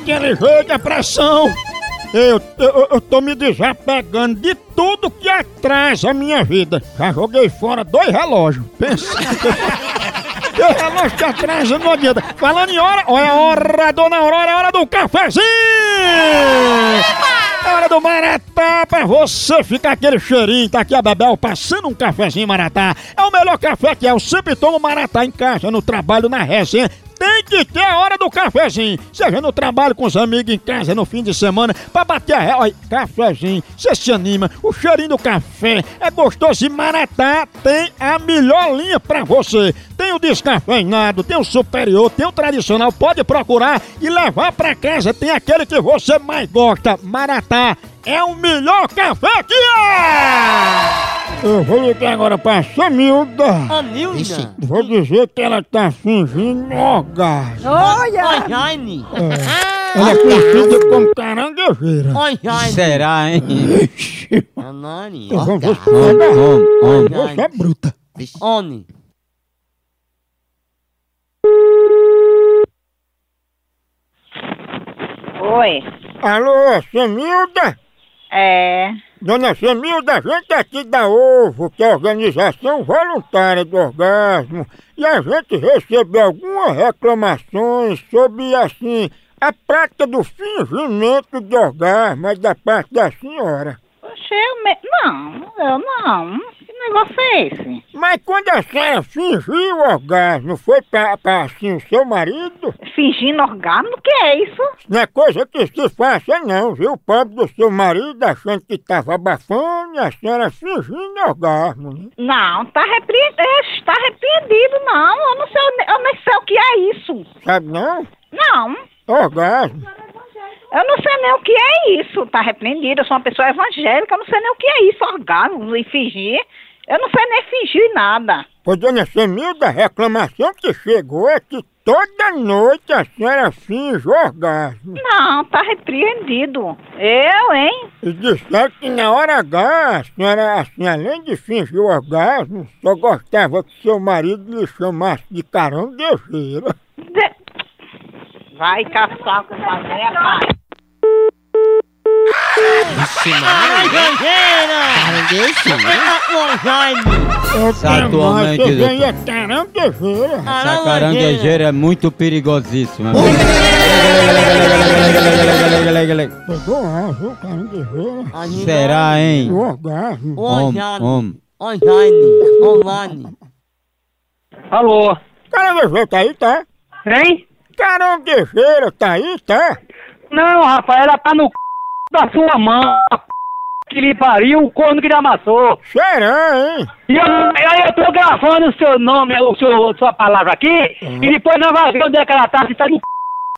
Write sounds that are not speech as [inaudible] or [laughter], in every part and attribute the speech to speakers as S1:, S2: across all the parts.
S1: daquele jeito, a pressão. Eu, eu, eu tô me desapegando de tudo que atrasa a minha vida. Já joguei fora dois relógios. Pensa. [laughs] dois relógios que atrasam não adianta. Falando em hora, olha a hora, dona Aurora, é hora do cafezinho! É hora do Maratá pra você ficar aquele cheirinho. Tá aqui a Bebel passando um cafezinho Maratá. É o melhor café que é. Eu sempre tomo Maratá em casa, no trabalho, na resenha. Tem que ter a hora do cafezinho. Seja no trabalho com os amigos, em casa, no fim de semana, pra bater a ré. Olha, cafezinho, você se anima. O cheirinho do café é gostoso. E Maratá tem a melhor linha pra você. Tem o descafeinado, tem o superior, tem o tradicional. Pode procurar e levar pra casa. Tem aquele que você mais gosta. Maratá é o melhor café que é! Eu vou ligar agora pra Samilda.
S2: A Nilda.
S1: Vou dizer que ela tá fingindo orgasmo.
S2: Olha! Jaime.
S1: Ela é conhecida como caranguejeira.
S3: Será, hein?
S2: Anani.
S1: Eu vou ver se
S3: Homem,
S1: ela
S3: homem, homem.
S1: Você é bruta.
S2: Oni.
S4: Oi.
S1: Alô, Samilda?
S4: É.
S1: Dona Samilda, a gente aqui da OVO, que é a Organização Voluntária do Orgasmo, e a gente recebeu algumas reclamações sobre, assim, a prática do fingimento de orgasmo é da parte da senhora.
S4: Eu me... Não, eu não. Negócio é esse?
S1: Mas quando a senhora fingiu o orgasmo, foi pra, pra assim, o seu marido?
S4: Fingindo orgasmo? O que é isso?
S1: Não é coisa que se faça não, viu? O pobre do seu marido achando que tava abafando e a senhora fingindo orgasmo, né?
S4: Não, tá repreendido. Tá repreendido, não. Eu não sei, eu nem sei o que é isso.
S1: Sabe não?
S4: Não.
S1: Orgasmo.
S4: Eu não sei nem o que é isso. Tá repreendido. Eu sou uma pessoa evangélica. Eu não sei nem o que é isso, orgasmo e fingir. Eu não sei nem fingir nada.
S1: Ô, dona Semilda, a reclamação que chegou é que toda noite a senhora finge orgasmo.
S4: Não, tá repreendido. Eu, hein?
S1: E disseram que na hora H, a senhora, assim, além de fingir o orgasmo, só gostava que seu marido lhe chamasse de caranguejeira.
S4: De- Vai caçar com essa
S2: Oi, Jaime.
S3: Atualmente,
S1: Você
S3: doutor.
S1: é caranguejeira.
S3: Essa caranguejeira é muito perigosíssima.
S1: Pegou a, viu, caranguejeira?
S3: Será, hein?
S1: O orgasmo.
S2: Oi,
S3: Homem,
S2: Jaime.
S3: homem.
S2: Oi, Jaime. Online.
S5: Alô?
S1: Caranguejeira tá aí, tá?
S5: Hein?
S1: Caranguejeira tá aí, tá?
S5: Não, rapaz, ela tá no c... da sua mão. Que lhe pariu, o corno que lhe amassou.
S1: Será, hein?
S5: E eu, aí eu tô gravando o seu nome, o seu, sua palavra aqui, e depois nós vamos ver onde é que ela tá, se tá no c...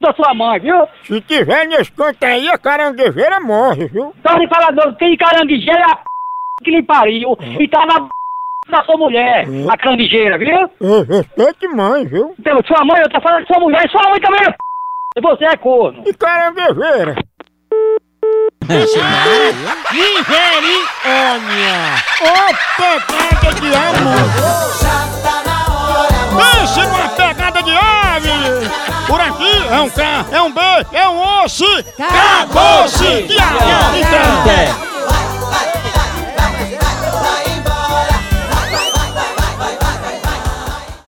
S5: da sua mãe, viu?
S1: Se tiver nesse canto aí, a caranguejeira morre, viu?
S5: Então de falador, quem caranguejeira é a p... que lhe pariu, e tá na p... da sua mulher, a caranguejeira, viu?
S1: Eu respeite mãe, viu?
S5: Então, sua mãe, eu tô falando de sua mulher, sua mãe também é p... e você é corno.
S1: E caranguejeira?
S2: Nigeriônia.
S1: Ô, pegada de amor! Pense numa pegada de ave! Por aqui é um K, é um B, é um osso! Acabou-se!
S3: Até.